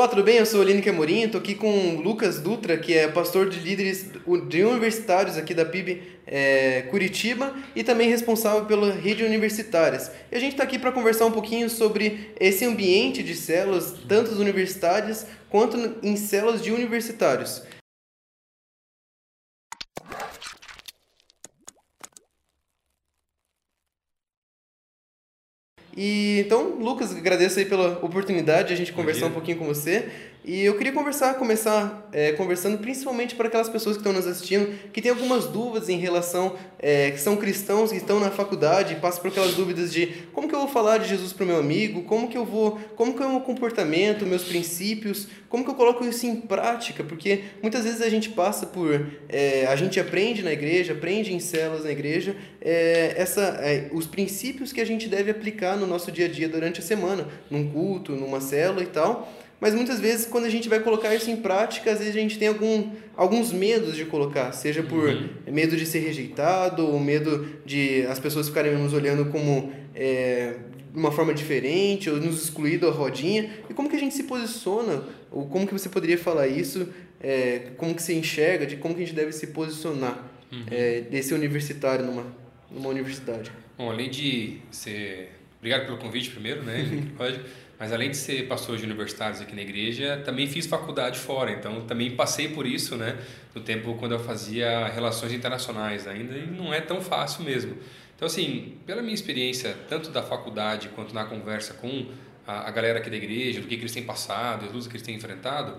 Olá, tudo bem? Eu sou Aline Camorim, estou aqui com o Lucas Dutra, que é pastor de líderes de universitários aqui da PIB é, Curitiba e também responsável pela rede universitárias. E a gente está aqui para conversar um pouquinho sobre esse ambiente de células, tanto universitárias quanto em células de universitários. E então, Lucas, agradeço aí pela oportunidade de a gente conversar um pouquinho com você. E eu queria conversar, começar é, conversando principalmente para aquelas pessoas que estão nos assistindo, que têm algumas dúvidas em relação, é, que são cristãos, que estão na faculdade, passam por aquelas dúvidas de como que eu vou falar de Jesus para o meu amigo, como que eu vou, como que é o meu comportamento, meus princípios, como que eu coloco isso em prática, porque muitas vezes a gente passa por, é, a gente aprende na igreja, aprende em células na igreja, é, essa, é, os princípios que a gente deve aplicar no nosso dia a dia durante a semana, num culto, numa célula e tal, mas muitas vezes, quando a gente vai colocar isso em prática, às vezes a gente tem algum, alguns medos de colocar, seja por uhum. medo de ser rejeitado, ou medo de as pessoas ficarem nos olhando como é, de uma forma diferente, ou nos excluir da rodinha. E como que a gente se posiciona, ou como que você poderia falar isso, é, como que se enxerga, de como que a gente deve se posicionar uhum. é, desse universitário numa, numa universidade? Bom, além de ser... Obrigado pelo convite primeiro, né? Pode... Mas além de ser pastor de universidades aqui na igreja, também fiz faculdade fora, então também passei por isso, né? No tempo quando eu fazia relações internacionais ainda, e não é tão fácil mesmo. Então, assim, pela minha experiência, tanto da faculdade quanto na conversa com a, a galera aqui da igreja, do que, que eles têm passado, as lutas que eles têm enfrentado,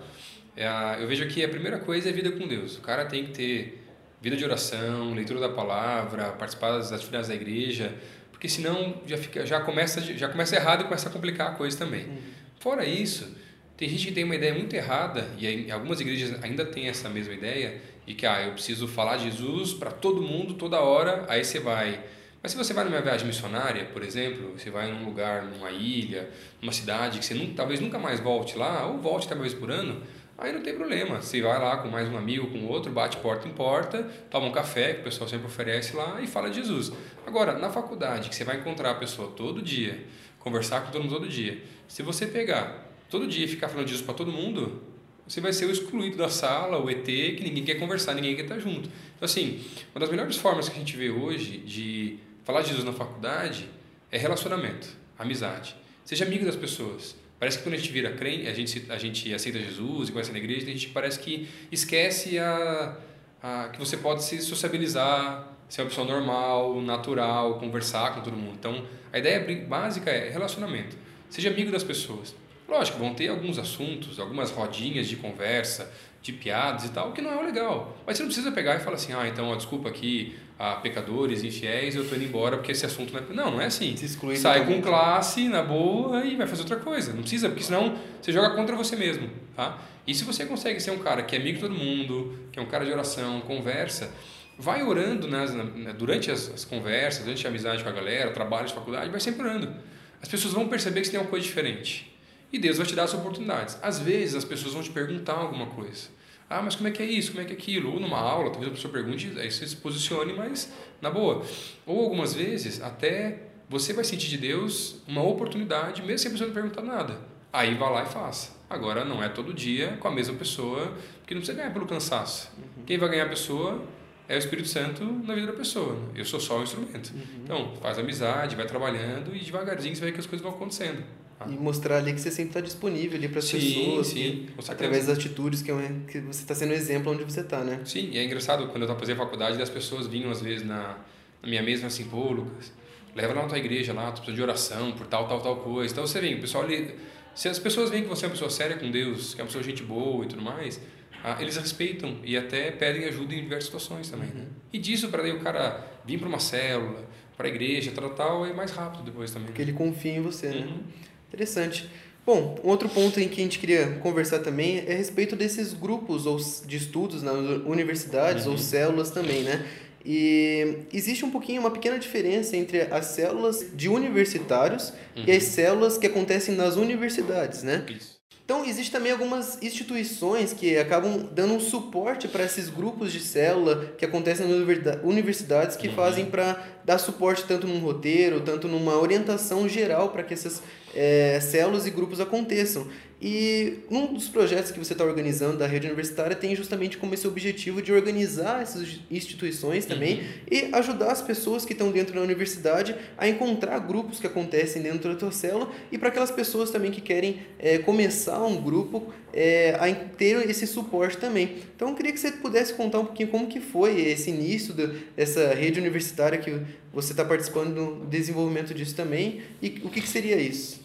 é a, eu vejo que a primeira coisa é vida com Deus. O cara tem que ter vida de oração, leitura da palavra, participar das atividades da igreja, porque senão já, fica, já, começa, já começa errado e começa a complicar a coisa também. Uhum. Fora isso, tem gente que tem uma ideia muito errada, e algumas igrejas ainda têm essa mesma ideia, e que ah, eu preciso falar de Jesus para todo mundo, toda hora, aí você vai. Mas se você vai numa viagem missionária, por exemplo, você vai num lugar, numa ilha, numa cidade que você nunca, talvez nunca mais volte lá, ou volte até uma vez por ano, Aí não tem problema. Você vai lá com mais um amigo, com outro, bate porta em porta, toma um café, que o pessoal sempre oferece lá, e fala de Jesus. Agora, na faculdade, que você vai encontrar a pessoa todo dia, conversar com todo mundo todo dia, se você pegar todo dia e ficar falando Jesus para todo mundo, você vai ser o excluído da sala, o ET, que ninguém quer conversar, ninguém quer estar junto. Então, assim, uma das melhores formas que a gente vê hoje de falar de Jesus na faculdade é relacionamento, amizade. Seja amigo das pessoas. Parece que quando a gente vira crente, a gente, a gente aceita Jesus e conhece na igreja, a gente parece que esquece a, a, que você pode se sociabilizar, ser uma pessoa normal, natural, conversar com todo mundo. Então, a ideia básica é relacionamento. Seja amigo das pessoas. Lógico, vão ter alguns assuntos, algumas rodinhas de conversa, de piadas e tal, que não é legal. Mas você não precisa pegar e falar assim, ah, então, ó, desculpa aqui, a pecadores, infiéis, eu tô indo embora porque esse assunto não é... Não, não é assim. Sai com classe, na boa, e vai fazer outra coisa. Não precisa, porque senão você joga contra você mesmo, tá? E se você consegue ser um cara que é amigo de todo mundo, que é um cara de oração, conversa, vai orando nas, durante as, as conversas, durante a amizade com a galera, trabalho de faculdade, vai sempre orando. As pessoas vão perceber que você tem uma coisa diferente. E Deus vai te dar as oportunidades. Às vezes as pessoas vão te perguntar alguma coisa. Ah, mas como é que é isso? Como é que é aquilo? Ou numa aula, talvez a pessoa pergunte, aí você se posicione, mas na boa. Ou algumas vezes, até você vai sentir de Deus uma oportunidade, mesmo sem a pessoa não perguntar nada. Aí vá lá e faça. Agora, não é todo dia com a mesma pessoa, porque não precisa ganhar pelo cansaço. Uhum. Quem vai ganhar a pessoa é o Espírito Santo na vida da pessoa. Eu sou só o instrumento. Uhum. Então, faz amizade, vai trabalhando e devagarzinho você vê que as coisas vão acontecendo. E mostrar ali que você sempre está disponível ali para as pessoas. Sim, através das atitudes que, é que você está sendo exemplo onde você está, né? Sim, e é engraçado quando eu estava fazendo faculdade, as pessoas vinham às vezes na, na minha mesa assim, pô, Lucas, leva lá na tua igreja lá, tu precisa de oração por tal, tal, tal coisa. Então você vem, o pessoal ali. Se as pessoas veem que você é uma pessoa séria com Deus, que é uma pessoa gente boa e tudo mais, ah, eles respeitam e até pedem ajuda em diversas situações também. Né? Uhum. Né? E disso, para o cara vir para uma célula, para a igreja, tal, tal, é mais rápido depois também. Porque ele confia em você, né? uhum. né? Interessante. Bom, um outro ponto em que a gente queria conversar também é a respeito desses grupos ou de estudos nas universidades uhum. ou células também, né? E existe um pouquinho, uma pequena diferença entre as células de universitários uhum. e as células que acontecem nas universidades, né? Isso. Então, existe também algumas instituições que acabam dando um suporte para esses grupos de célula que acontecem nas universidades que uhum. fazem para dar suporte tanto num roteiro, tanto numa orientação geral para que essas é, células e grupos aconteçam. E um dos projetos que você está organizando da rede universitária tem justamente como esse objetivo de organizar essas instituições também uhum. e ajudar as pessoas que estão dentro da universidade a encontrar grupos que acontecem dentro da tua célula e para aquelas pessoas também que querem é, começar um grupo é, a ter esse suporte também. Então eu queria que você pudesse contar um pouquinho como que foi esse início dessa rede universitária que você está participando do desenvolvimento disso também e o que, que seria isso?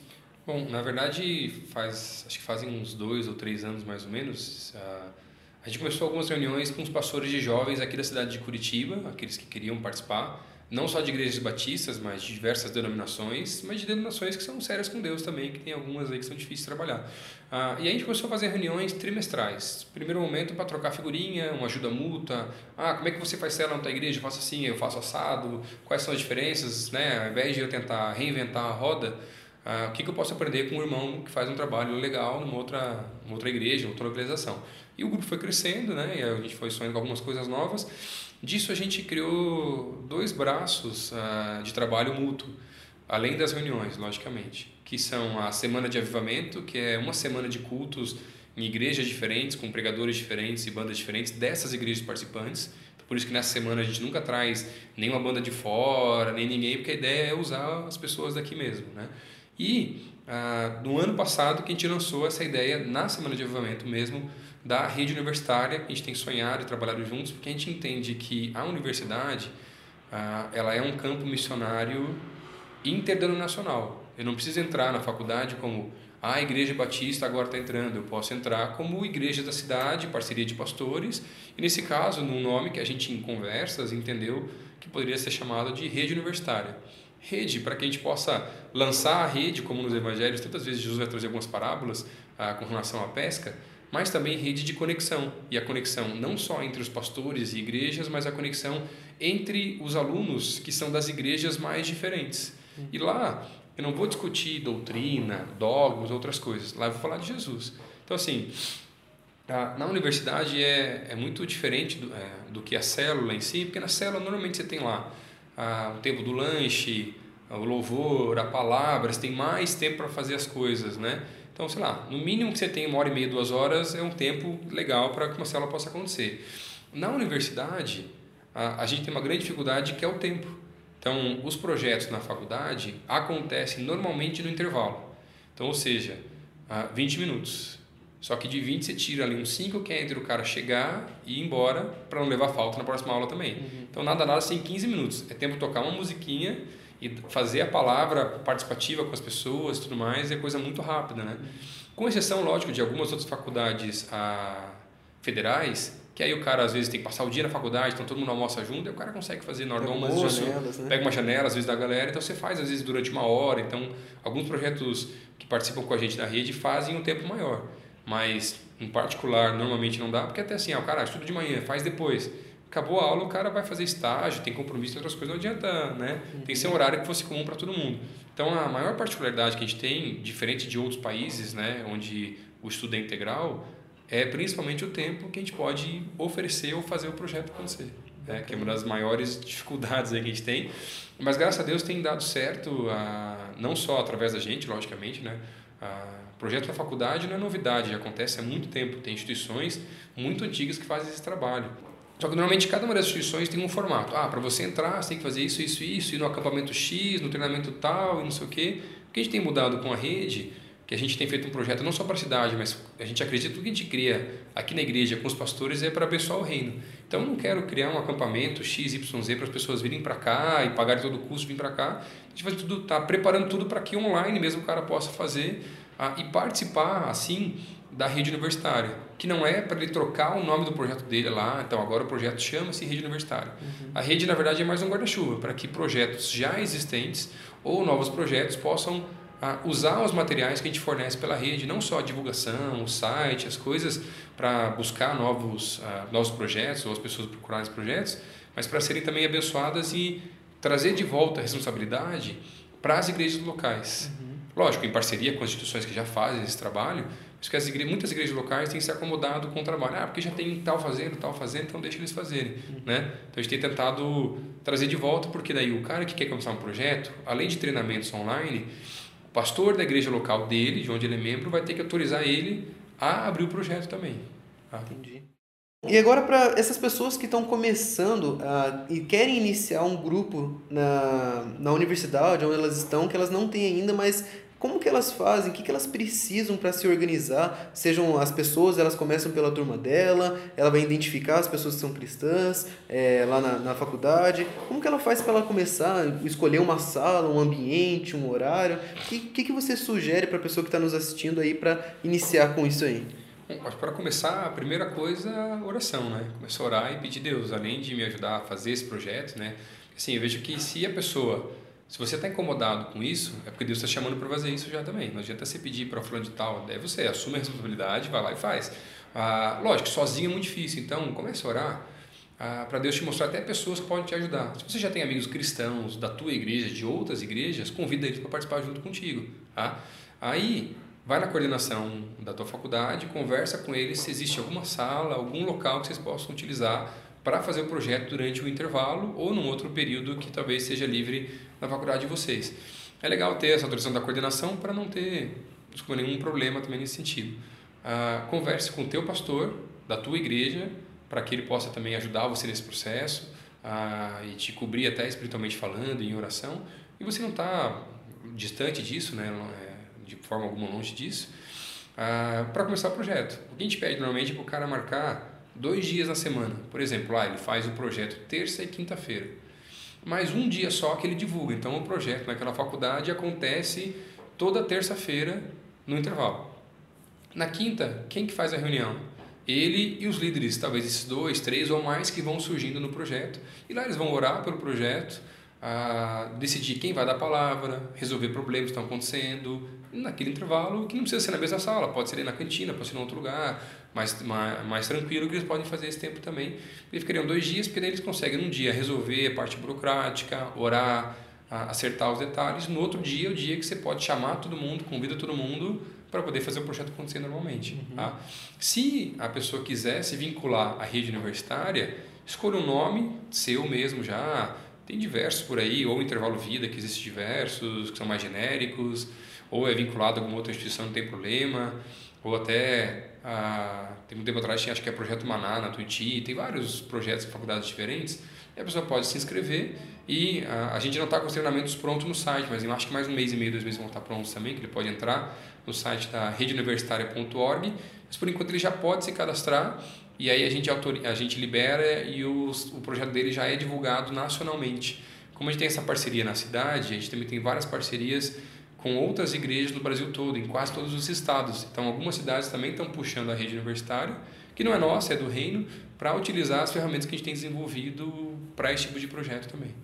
Bom, na verdade faz acho que fazem uns dois ou três anos mais ou menos a gente começou algumas reuniões com os pastores de jovens aqui da cidade de Curitiba, aqueles que queriam participar não só de igrejas batistas, mas de diversas denominações, mas de denominações que são sérias com Deus também, que tem algumas aí que são difíceis de trabalhar. Ah, e a gente começou a fazer reuniões trimestrais. Primeiro momento para trocar figurinha, uma ajuda mútua. Ah, como é que você faz célula na tua igreja? Eu faço assim, eu faço assado. Quais são as diferenças, né? Ao invés de eu tentar reinventar a roda, ah, o que, que eu posso aprender com um irmão que faz um trabalho legal numa outra, numa outra igreja, outra organização? E o grupo foi crescendo, né? E a gente foi sonhando com algumas coisas novas. Disso a gente criou dois braços uh, de trabalho mútuo, além das reuniões, logicamente, que são a Semana de Avivamento, que é uma semana de cultos em igrejas diferentes, com pregadores diferentes e bandas diferentes dessas igrejas participantes. Por isso que nessa semana a gente nunca traz nenhuma banda de fora, nem ninguém, porque a ideia é usar as pessoas daqui mesmo, né? E uh, no ano passado que a gente lançou essa ideia na Semana de Avivamento mesmo, da rede universitária, a gente tem sonhado e trabalhado juntos, porque a gente entende que a universidade ah, ela é um campo missionário interdenominacional. Eu não preciso entrar na faculdade como ah, a Igreja Batista agora está entrando. Eu posso entrar como Igreja da Cidade, parceria de pastores, e nesse caso, num nome que a gente em conversas entendeu que poderia ser chamado de rede universitária. Rede, para que a gente possa lançar a rede, como nos evangelhos, tantas vezes Jesus vai trazer algumas parábolas ah, com relação à pesca, mas também rede de conexão. E a conexão não só entre os pastores e igrejas, mas a conexão entre os alunos que são das igrejas mais diferentes. E lá eu não vou discutir doutrina, dogmas, outras coisas. Lá eu vou falar de Jesus. Então, assim, na universidade é, é muito diferente do, é, do que a célula em si, porque na célula normalmente você tem lá ah, o tempo do lanche, o louvor, a palavra, você tem mais tempo para fazer as coisas, né? Então, sei lá, no mínimo que você tem uma hora e meia, duas horas é um tempo legal para que uma célula possa acontecer. Na universidade, a, a gente tem uma grande dificuldade que é o tempo. Então, os projetos na faculdade acontecem normalmente no intervalo. Então, ou seja, 20 minutos. Só que de 20 você tira ali uns 5 que é entre o cara chegar e ir embora para não levar falta na próxima aula também. Uhum. Então, nada, nada, sem 15 minutos. É tempo de tocar uma musiquinha e fazer a palavra participativa com as pessoas e tudo mais é coisa muito rápida, né? Com exceção, lógico, de algumas outras faculdades ah, federais, que aí o cara às vezes tem que passar o dia na faculdade, então todo mundo almoça junto, e o cara consegue fazer na hora do almoço, janelas, né? pega uma janela às vezes da galera, então você faz às vezes durante uma hora, então alguns projetos que participam com a gente da rede fazem um tempo maior, mas em particular normalmente não dá, porque até assim, ah, o cara estuda de manhã, faz depois, acabou a aula, o cara vai fazer estágio, tem compromisso em outras coisas, não adianta, né? Tem que ser um horário que fosse comum para todo mundo. Então, a maior particularidade que a gente tem, diferente de outros países, né, onde o estudo é integral, é principalmente o tempo que a gente pode oferecer ou fazer o projeto acontecer. Né? Que é uma das maiores dificuldades que a gente tem. Mas, graças a Deus, tem dado certo, a, não só através da gente, logicamente, né? A, projeto na faculdade não é novidade, já acontece há muito tempo. Tem instituições muito antigas que fazem esse trabalho. Só que normalmente cada uma das instituições tem um formato. Ah, para você entrar, você tem que fazer isso, isso, isso, ir no acampamento X, no treinamento tal e não sei o quê. O que a gente tem mudado com a rede, que a gente tem feito um projeto não só para a cidade, mas a gente acredita que tudo que a gente cria aqui na igreja com os pastores é para abençoar o reino. Então eu não quero criar um acampamento X, Y, Z para as pessoas virem para cá e pagarem todo o custo vir para cá. A gente vai tudo, tá preparando tudo para que online mesmo o cara possa fazer ah, e participar assim da rede universitária, que não é para ele trocar o nome do projeto dele lá, então agora o projeto chama-se rede universitária. Uhum. A rede, na verdade, é mais um guarda-chuva para que projetos já existentes ou novos projetos possam ah, usar os materiais que a gente fornece pela rede, não só a divulgação, o site, as coisas para buscar novos, ah, novos projetos ou as pessoas procurarem os projetos, mas para serem também abençoadas e trazer de volta a responsabilidade para as igrejas locais. Uhum. Lógico, em parceria com as instituições que já fazem esse trabalho, mas que as igrejas, muitas igrejas locais têm se acomodado com o trabalho. Ah, porque já tem tal fazendo, tal fazendo, então deixa eles fazerem. Uhum. Né? Então a gente tem tentado trazer de volta, porque daí o cara que quer começar um projeto, além de treinamentos online, pastor da igreja local dele, de onde ele é membro, vai ter que autorizar ele a abrir o projeto também. Tá? Entendi. E agora para essas pessoas que estão começando uh, e querem iniciar um grupo na, na universidade onde elas estão, que elas não têm ainda, mas como que elas fazem? O que, que elas precisam para se organizar? Sejam as pessoas, elas começam pela turma dela, ela vai identificar as pessoas que são cristãs é, lá na, na faculdade. Como que ela faz para ela começar? Escolher uma sala, um ambiente, um horário? O que, que, que você sugere para a pessoa que está nos assistindo aí para iniciar com isso aí? Acho para começar, a primeira coisa é oração, né? Começar a orar e pedir Deus, além de me ajudar a fazer esse projeto, né? Assim, eu vejo que se a pessoa se você está incomodado com isso, é porque Deus está chamando para fazer isso já também. Não adianta você pedir para fulano de tal, é você, assume a responsabilidade, vai lá e faz. Ah, lógico, sozinho é muito difícil, então comece a orar ah, para Deus te mostrar até pessoas que podem te ajudar. Se você já tem amigos cristãos da tua igreja, de outras igrejas, convida eles para participar junto contigo. Tá? Aí, vai na coordenação da tua faculdade, conversa com eles se existe alguma sala, algum local que vocês possam utilizar para fazer o projeto durante o intervalo ou num outro período que talvez seja livre na faculdade de vocês. É legal ter essa autorização da coordenação para não ter desculpa, nenhum problema também nesse sentido. Ah, converse com o teu pastor da tua igreja para que ele possa também ajudar você nesse processo ah, e te cobrir até espiritualmente falando em oração. E você não está distante disso, né? É, de forma alguma longe disso, ah, para começar o projeto. O que a gente pede normalmente é para o cara marcar dois dias na semana. Por exemplo, lá ele faz o projeto terça e quinta-feira mas um dia só que ele divulga. Então o projeto naquela faculdade acontece toda terça-feira no intervalo. Na quinta, quem que faz a reunião? Ele e os líderes, talvez esses dois, três ou mais que vão surgindo no projeto. E lá eles vão orar pelo projeto, a decidir quem vai dar a palavra, resolver problemas que estão acontecendo, naquele intervalo, que não precisa ser na mesma sala, pode ser na cantina, pode ser em outro lugar, mais, mais, mais tranquilo, que eles podem fazer esse tempo também. Eles ficariam dois dias, porque daí eles conseguem num dia resolver a parte burocrática, orar, acertar os detalhes. No outro dia, é o dia que você pode chamar todo mundo, convida todo mundo para poder fazer o projeto acontecer normalmente. Uhum. Tá? Se a pessoa quiser se vincular à rede universitária, escolha um nome seu mesmo já. Tem diversos por aí, ou intervalo vida, que existem diversos, que são mais genéricos, ou é vinculado a alguma outra instituição, não tem problema, ou até ah, tem um tempo atrás tinha, acho que é Projeto Maná na Tuiuti, tem vários projetos em faculdades diferentes, e a pessoa pode se inscrever e ah, a gente não está com os treinamentos prontos no site, mas eu acho que mais um mês e meio, dois meses vão estar prontos também, que ele pode entrar no site da redeuniversitaria.org, mas por enquanto ele já pode se cadastrar e aí a gente, a gente libera e os, o projeto dele já é divulgado nacionalmente. Como a gente tem essa parceria na cidade, a gente também tem várias parcerias com outras igrejas no Brasil todo, em quase todos os estados. Então, algumas cidades também estão puxando a rede universitária, que não é nossa, é do reino, para utilizar as ferramentas que a gente tem desenvolvido para esse tipo de projeto também.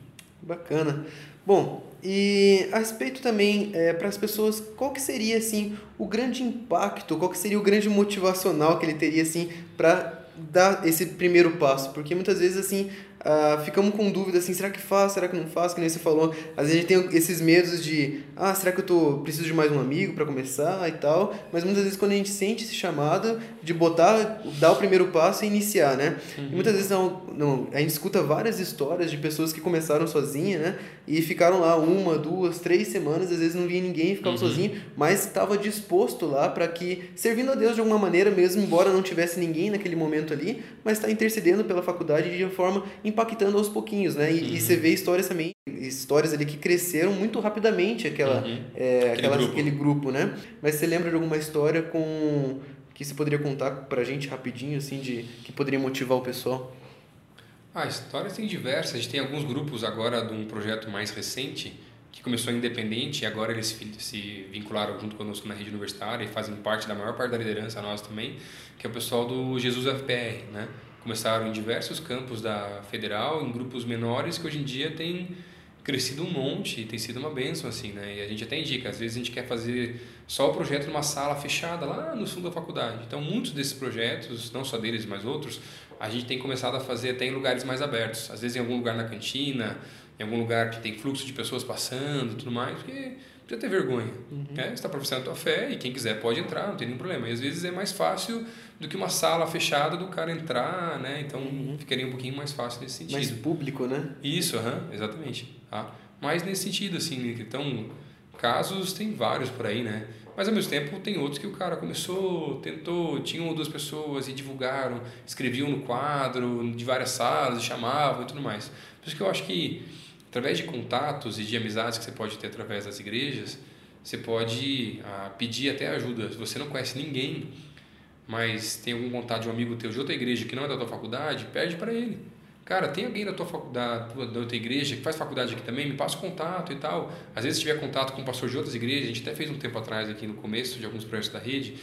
Bacana. Bom, e a respeito também é, para as pessoas, qual que seria assim o grande impacto, qual que seria o grande motivacional que ele teria assim para dar esse primeiro passo? Porque muitas vezes assim Uh, ficamos com dúvida assim, será que faz, será que não faz, que nem você falou. Às vezes a gente tem esses medos de, ah, será que eu tô, preciso de mais um amigo para começar e tal. Mas muitas vezes quando a gente sente esse chamado de botar, dar o primeiro passo e iniciar, né? Uhum. E muitas vezes não, não, a gente escuta várias histórias de pessoas que começaram sozinha, né? E ficaram lá uma, duas, três semanas, às vezes não via ninguém, ficava uhum. sozinho, mas estava disposto lá para que, servindo a Deus de alguma maneira mesmo, embora não tivesse ninguém naquele momento ali, mas está intercedendo pela faculdade de forma impactando aos pouquinhos, né? E, uhum. e, você vê histórias também, histórias ali que cresceram muito rapidamente aquela, uhum. é, aquele, aquela, grupo. aquele grupo, né? Mas você lembra de alguma história com que você poderia contar pra gente rapidinho, assim, de que poderia motivar o pessoal? Ah, histórias tem diversas. A gente tem alguns grupos agora de um projeto mais recente que começou independente e agora eles se vincularam junto conosco na rede universitária e fazem parte da maior parte da liderança nós também, que é o pessoal do Jesus FPR, né? Começaram em diversos campos da federal, em grupos menores, que hoje em dia tem crescido um monte e tem sido uma benção, assim, né? E a gente até indica, às vezes a gente quer fazer só o projeto numa sala fechada lá no fundo da faculdade. Então, muitos desses projetos, não só deles, mas outros, a gente tem começado a fazer até em lugares mais abertos. Às vezes em algum lugar na cantina, em algum lugar que tem fluxo de pessoas passando tudo mais, porque precisa ter vergonha. Uhum. Né? Você está professando a tua fé e quem quiser pode entrar, não tem nenhum problema. E às vezes é mais fácil do que uma sala fechada do cara entrar, né? Então uhum. ficaria um pouquinho mais fácil nesse sentido. Mais público, né? Isso, uhum, exatamente. Tá? Mas nesse sentido, assim, então casos tem vários por aí, né? Mas ao mesmo tempo tem outros que o cara começou, tentou, tinha uma ou duas pessoas e divulgaram, escreviam no quadro de várias salas, chamavam e tudo mais. Por isso que eu acho que através de contatos e de amizades que você pode ter através das igrejas, você pode ah, pedir até ajuda. Se você não conhece ninguém, mas tem algum contato de um amigo teu de outra igreja que não é da tua faculdade, pede para ele. Cara, tem alguém da tua faculdade, da outra igreja que faz faculdade aqui também? Me passa o contato e tal. Às vezes, se tiver contato com um pastor de outras igrejas, a gente até fez um tempo atrás aqui no começo de alguns projetos da rede,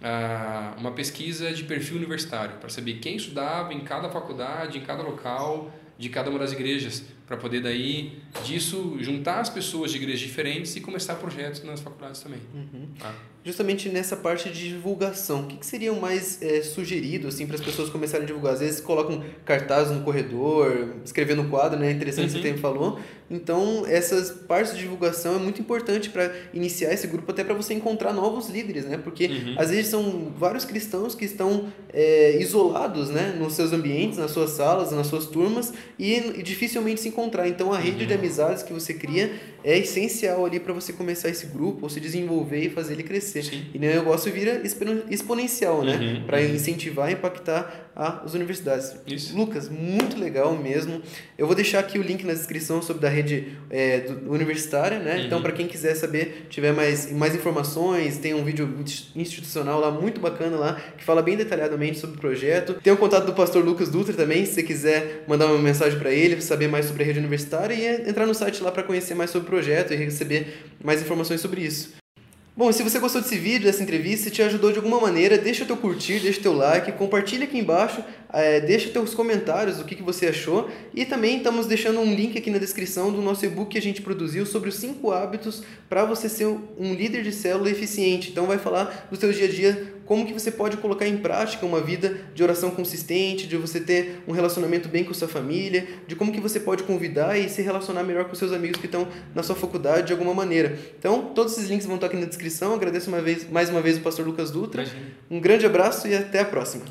ah, uma pesquisa de perfil universitário para saber quem estudava em cada faculdade, em cada local de cada uma das igrejas, para poder daí disso juntar as pessoas de igrejas diferentes e começar projetos nas faculdades também. Uhum. Ah. Justamente nessa parte de divulgação, o que, que seria o mais é, sugerido assim para as pessoas começarem a divulgar? Às vezes colocam cartazes no corredor, escrevendo no quadro, né? Interessante uhum. você ter falou. Então essas partes de divulgação é muito importante para iniciar esse grupo até para você encontrar novos líderes, né? Porque uhum. às vezes são vários cristãos que estão é, isolados, né? Nos seus ambientes, nas suas salas, nas suas turmas e, e dificilmente se encontrar. Então a rede uhum. de amizades que você cria é essencial ali para você começar esse grupo, ou se desenvolver e fazer ele crescer. Sim. E o negócio vira exponencial, né? Uhum. Para uhum. incentivar e impactar as universidades. Isso. Lucas, muito legal mesmo. Eu vou deixar aqui o link na descrição sobre da rede é, do, universitária, né? Então, uhum. Então, para quem quiser saber, tiver mais, mais informações, tem um vídeo institucional lá muito bacana lá, que fala bem detalhadamente sobre o projeto. Tem o contato do pastor Lucas Dutra também, se você quiser mandar uma mensagem para ele, saber mais sobre a rede universitária e entrar no site lá para conhecer mais sobre projeto e receber mais informações sobre isso. Bom, se você gostou desse vídeo, dessa entrevista, e te ajudou de alguma maneira, deixa o teu curtir, deixa o teu like, compartilha aqui embaixo, é, deixa teus comentários do que, que você achou e também estamos deixando um link aqui na descrição do nosso e-book que a gente produziu sobre os 5 hábitos para você ser um líder de célula eficiente. Então vai falar do teu dia a dia, como que você pode colocar em prática uma vida de oração consistente, de você ter um relacionamento bem com sua família, de como que você pode convidar e se relacionar melhor com seus amigos que estão na sua faculdade de alguma maneira. Então, todos esses links vão estar aqui na descrição. Agradeço uma vez, mais uma vez o pastor Lucas Dutra. Um grande abraço e até a próxima.